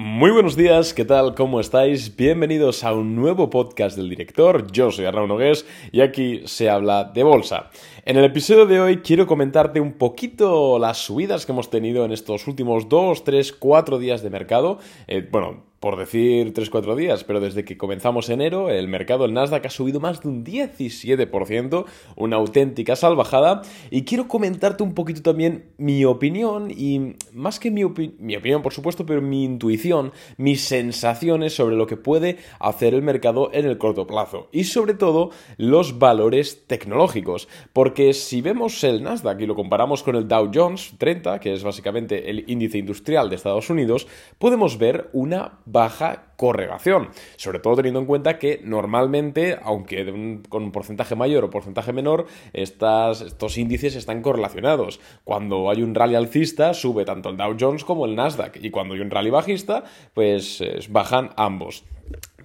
Muy buenos días, ¿qué tal? ¿Cómo estáis? Bienvenidos a un nuevo podcast del director. Yo soy Arnaud Nogués y aquí se habla de bolsa. En el episodio de hoy quiero comentarte un poquito las subidas que hemos tenido en estos últimos 2, 3, 4 días de mercado. Eh, bueno, por decir 3-4 días, pero desde que comenzamos enero, el mercado, el Nasdaq, ha subido más de un 17%, una auténtica salvajada. Y quiero comentarte un poquito también mi opinión, y más que mi, mi opinión, por supuesto, pero mi intuición, mis sensaciones sobre lo que puede hacer el mercado en el corto plazo. Y sobre todo, los valores tecnológicos. Porque si vemos el Nasdaq y lo comparamos con el Dow Jones 30, que es básicamente el índice industrial de Estados Unidos, podemos ver una baja correlación, sobre todo teniendo en cuenta que normalmente, aunque con un porcentaje mayor o porcentaje menor, estos índices están correlacionados. Cuando hay un rally alcista, sube tanto el Dow Jones como el Nasdaq, y cuando hay un rally bajista, pues bajan ambos.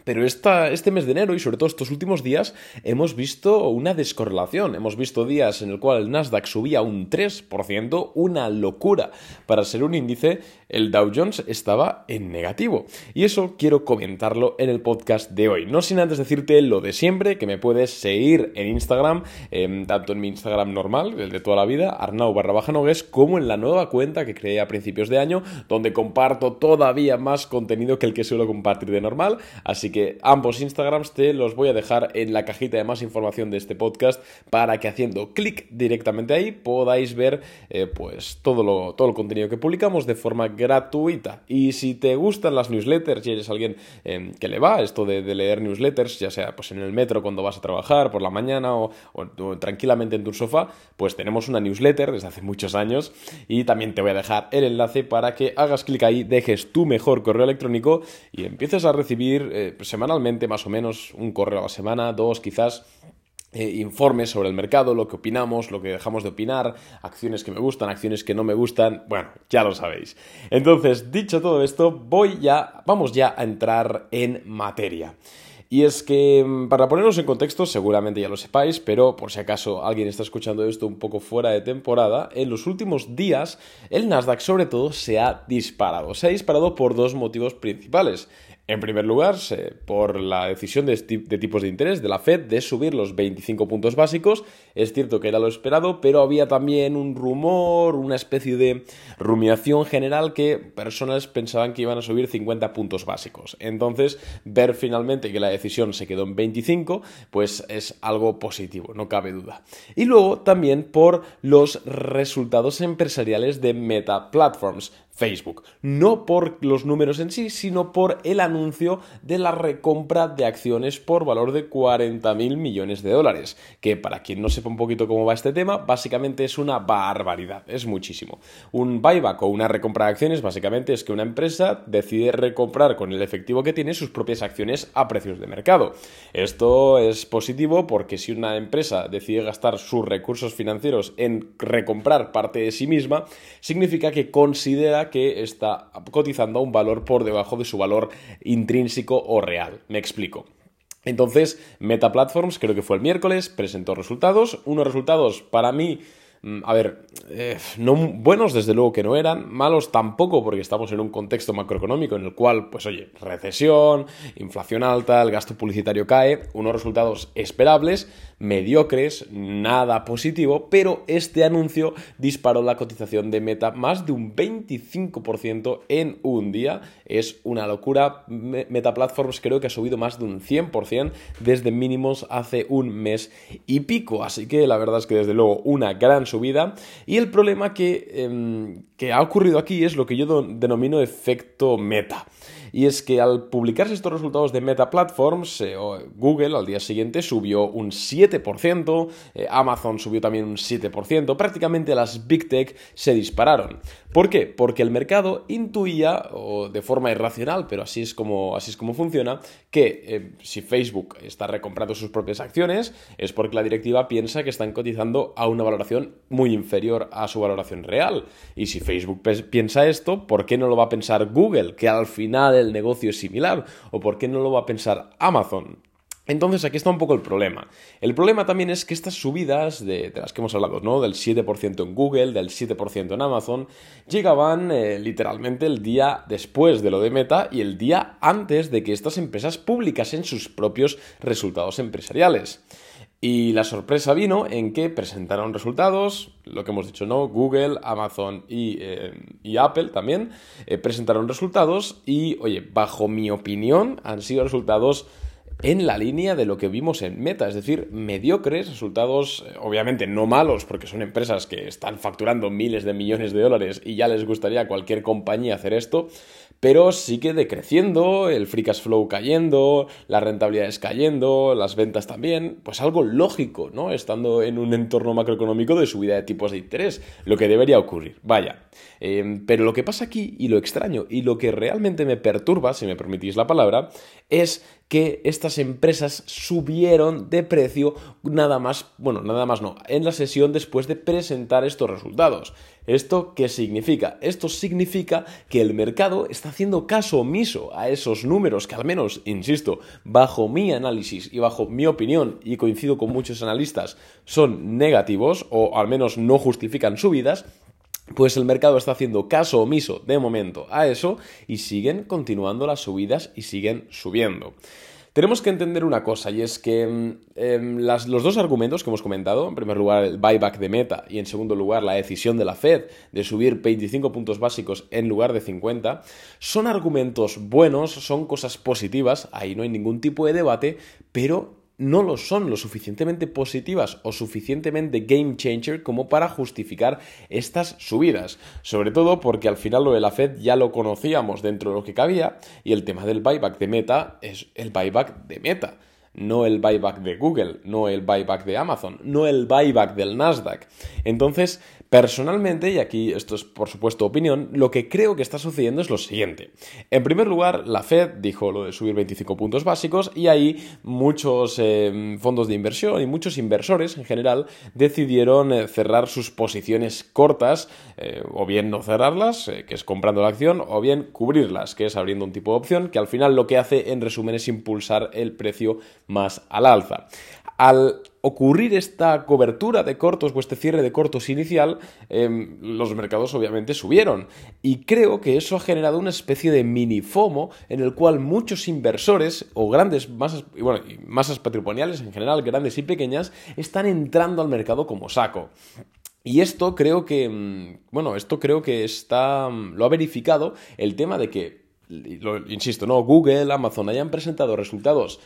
Pero este mes de enero y sobre todo estos últimos días hemos visto una descorrelación. Hemos visto días en el cual el Nasdaq subía un 3%, una locura. Para ser un índice, el Dow Jones estaba en negativo. Y eso quiero comentarlo en el podcast de hoy. No sin antes decirte lo de siempre, que me puedes seguir en Instagram, em, tanto en mi Instagram normal, el de toda la vida, Arnau barra baja nogues, como en la nueva cuenta que creé a principios de año, donde comparto todavía más contenido que el que suelo compartir de normal. Así que ambos Instagrams te los voy a dejar en la cajita de más información de este podcast para que haciendo clic directamente ahí podáis ver eh, pues todo, lo, todo el contenido que publicamos de forma gratuita. Y si te gustan las newsletters y eres alguien em, que le va esto de, leer newsletters, ya sea pues en el metro cuando vas a trabajar por la mañana o, o tranquilamente en tu sofá, pues tenemos una newsletter desde hace muchos años y también te voy a dejar el enlace para que hagas clic ahí, dejes tu mejor correo electrónico y empieces a recibir eh, semanalmente más o menos un correo a la semana, dos quizás, eh, informes sobre el mercado, lo que opinamos, lo que dejamos de opinar, acciones que me gustan, acciones que no me gustan, bueno, ya lo sabéis. Entonces, dicho todo esto, voy ya, vamos ya a entrar en materia. Y es que, mm, para ponernos en contexto, seguramente ya lo sepáis, pero por si acaso alguien está escuchando esto un poco fuera de temporada, en los últimos días el Nasdaq sobre todo se ha disparado. Se ha disparado por dos motivos principales. En primer lugar, por la decisión de, tipos de interés de la Fed de subir los 25 puntos básicos. Es cierto que era lo esperado, pero había también un rumor, una especie de rumiación general que personas pensaban que iban a subir 50 puntos básicos. Entonces, ver finalmente que la decisión se quedó en 25, pues es algo positivo, no cabe duda. Y luego también por los resultados empresariales de Meta Platforms. Facebook. No por los números en sí, sino por el anuncio de la recompra de acciones por valor de 40.000 millones de dólares. Que para quien no sepa un poquito cómo va este tema, básicamente es una barbaridad, es muchísimo. Un buyback o una recompra de acciones básicamente es que una empresa decide recomprar con el efectivo que tiene sus propias acciones a precios de mercado. Esto es positivo porque si una empresa decide gastar sus recursos financieros en recomprar parte de sí misma, significa que considera que está cotizando a un valor por debajo de su valor intrínseco o real. Me explico. Entonces, Meta Platforms, creo que fue el miércoles, presentó resultados. Unos resultados para mí a ver, eh, no buenos desde luego que no eran, malos tampoco porque estamos en un contexto macroeconómico en el cual, pues oye, recesión, inflación alta, el gasto publicitario cae, unos resultados esperables, mediocres, nada positivo, pero este anuncio disparó la cotización de Meta más de un 25% en un día, es una locura, Meta Platforms creo que ha subido más de un 100% desde mínimos hace un mes y pico, así que la verdad es que desde luego una gran Y el problema que, em, que ha ocurrido aquí es lo que yo denomino efecto meta y es que al publicarse estos resultados de Meta Platforms, eh, Google al día siguiente subió un 7%, eh, Amazon subió también un 7%, prácticamente las Big Tech se dispararon. ¿Por qué? Porque el mercado intuía, o de forma irracional, pero así es como, así es como funciona, que eh, si Facebook está recomprando sus propias acciones, es porque la directiva piensa que están cotizando a una valoración muy inferior a su valoración real. Y si Facebook piensa esto, ¿por qué no lo va a pensar Google? Que al final el negocio es similar. ¿O por qué no lo va a pensar Amazon? Entonces aquí está un poco el problema. El problema también es que estas subidas de, las que hemos hablado, ¿no? Del 7% en Google, del 7% en Amazon, llegaban eh, literalmente el día después de lo de Meta y el día antes de que estas empresas publicasen sus propios resultados empresariales. Y la sorpresa vino en que presentaron resultados, lo que hemos dicho, ¿no? Google, Amazon y, eh, Apple también eh, presentaron resultados y, oye, bajo mi opinión, han sido resultados en la línea de lo que vimos en Meta, es decir, mediocres, resultados eh, obviamente no malos, porque son empresas que están facturando miles de millones de dólares y ya les gustaría a cualquier compañía hacer esto, pero sí que decreciendo, el free cash flow cayendo, las rentabilidades cayendo, las ventas también, pues algo lógico, ¿no? Estando en un entorno macroeconómico de subida de tipos de interés, lo que debería ocurrir, vaya. Em, pero lo que pasa aquí, y lo extraño, y lo que realmente me perturba, si me permitís la palabra, es que estas empresas subieron de precio nada más, bueno, nada más no, en la sesión después de presentar estos resultados. ¿Esto qué significa? Esto significa que el mercado está haciendo caso omiso a esos números que al menos, insisto, bajo mi análisis y bajo mi opinión, y coincido con muchos analistas, son negativos o al menos no justifican subidas, pues el mercado está haciendo caso omiso de momento a eso y siguen continuando las subidas y siguen subiendo. Tenemos que entender una cosa y es que mm, em, los dos argumentos que hemos comentado, en primer lugar el buyback de Meta y en segundo lugar la decisión de la Fed de subir 25 puntos básicos en lugar de 50, son argumentos buenos, son cosas positivas, ahí no hay ningún tipo de debate, pero no lo son lo suficientemente positivas o suficientemente game changer como para justificar estas subidas. Sobre todo porque al final lo de la Fed ya lo conocíamos dentro de lo que cabía y el tema del buyback de Meta es el buyback de Meta no el buyback de Google, no el buyback de Amazon, no el buyback del Nasdaq. Entonces, Personalmente, y aquí esto es por supuesto opinión, lo que creo que está sucediendo es lo siguiente. En primer lugar, la Fed dijo lo de subir 25 puntos básicos y ahí muchos eh, fondos de inversión y muchos inversores en general decidieron eh, cerrar sus posiciones cortas, eh, o bien no cerrarlas, que es comprando la acción, o bien cubrirlas, que es abriendo un tipo de opción, que al final lo que hace en resumen es impulsar el precio más al alza. Al ocurrir esta cobertura de cortos o este cierre de cortos inicial, em, los mercados obviamente subieron. Y creo que eso ha generado una especie de mini FOMO en el cual muchos inversores o grandes masas, bueno, masas patrimoniales en general, grandes y pequeñas, están entrando al mercado como saco. Y esto creo que, mm, bueno, esto creo que está, mm, lo ha verificado el tema de que, lo, insisto, no, Google, Amazon hayan presentado resultados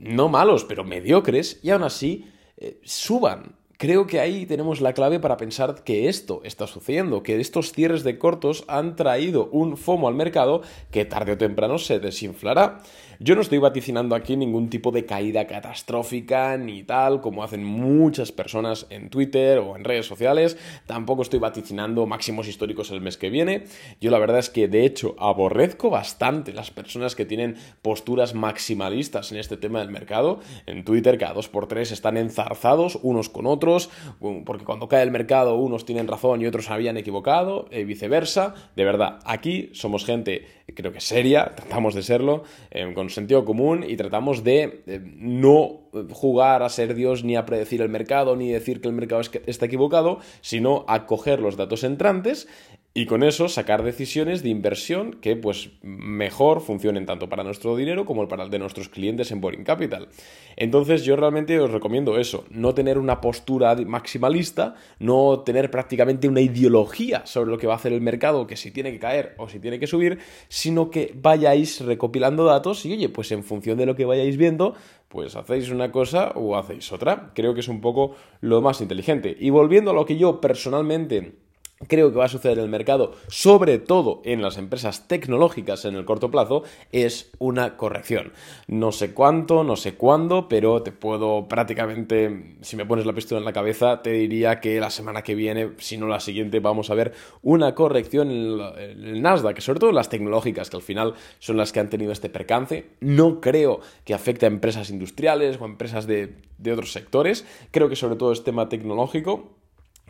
no malos, pero mediocres, y aún así eh, suban. Creo que ahí tenemos la clave para pensar que esto está sucediendo, que estos cierres de cortos han traído un FOMO al mercado que tarde o temprano se desinflará. Yo no estoy vaticinando aquí ningún tipo de caída catastrófica ni tal, como hacen muchas personas en Twitter o en redes sociales. Tampoco estoy vaticinando máximos históricos el mes que viene. Yo la verdad es que de hecho aborrezco bastante las personas que tienen posturas maximalistas en este tema del mercado. En Twitter cada dos por tres están enzarzados unos con otros, porque cuando cae el mercado unos tienen razón y otros habían equivocado, y viceversa. De verdad, aquí somos gente creo que seria, tratamos de serlo, eh, con sentido común y tratamos de no jugar a ser Dios ni a predecir el mercado ni decir que el mercado está equivocado, sino a coger los datos entrantes y con eso sacar decisiones de inversión que pues mejor funcionen tanto para nuestro dinero como para el de nuestros clientes en Boring Capital. Entonces yo realmente os recomiendo eso, no tener una postura maximalista, no tener prácticamente una ideología sobre lo que va a hacer el mercado, que si tiene que caer o si tiene que subir, sino que vayáis recopilando datos y oye, pues en función de lo que vayáis viendo, pues hacéis una cosa o hacéis otra. Creo que es un poco lo más inteligente. Y volviendo a lo que yo personalmente creo que va a suceder en el mercado, sobre todo en las empresas tecnológicas en el corto plazo, es una corrección. No sé cuánto, no sé cuándo, pero te puedo prácticamente, si me pones la pistola en la cabeza, te diría que la semana que viene, si no la siguiente, vamos a ver una corrección en el, Nasdaq, sobre todo en las tecnológicas, que al final son las que han tenido este percance. No creo que afecte a empresas industriales o a empresas de, de otros sectores. Creo que sobre todo es tema tecnológico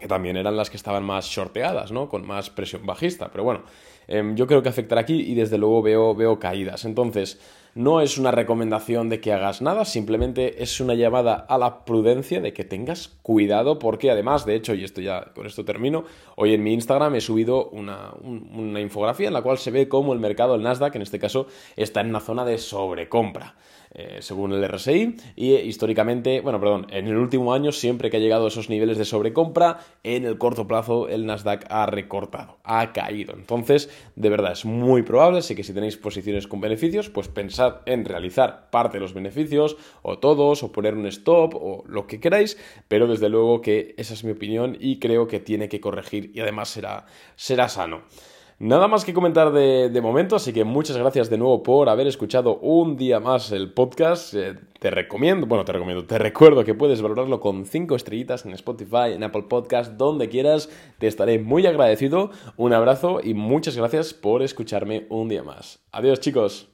que también eran las que estaban más shorteadas, ¿no? Con más presión bajista. Pero bueno, em, yo creo que afectará aquí y desde luego veo, veo caídas. Entonces, no es una recomendación de que hagas nada, simplemente es una llamada a la prudencia de que tengas cuidado porque además, de hecho, y esto ya con esto termino, hoy en mi Instagram he subido una, una infografía en la cual se ve cómo el mercado, el Nasdaq en este caso, está en una zona de sobrecompra. Eh, según el RSI, y eh, históricamente, bueno, perdón, en el último año, siempre que ha llegado a esos niveles de sobrecompra, en el corto plazo el Nasdaq ha recortado, ha caído. Entonces, de verdad, es muy probable, así que si tenéis posiciones con beneficios, pues pensad en realizar parte de los beneficios, o todos, o poner un stop, o lo que queráis, pero desde luego que esa es mi opinión y creo que tiene que corregir y además será, será sano. Nada más que comentar de, momento, así que muchas gracias de nuevo por haber escuchado un día más el podcast. Eh, te recomiendo, bueno, te recomiendo, te recuerdo que puedes valorarlo con 5 estrellitas en Spotify, en Apple Podcast, donde quieras. Te estaré muy agradecido. Un abrazo y muchas gracias por escucharme un día más. Adiós chicos.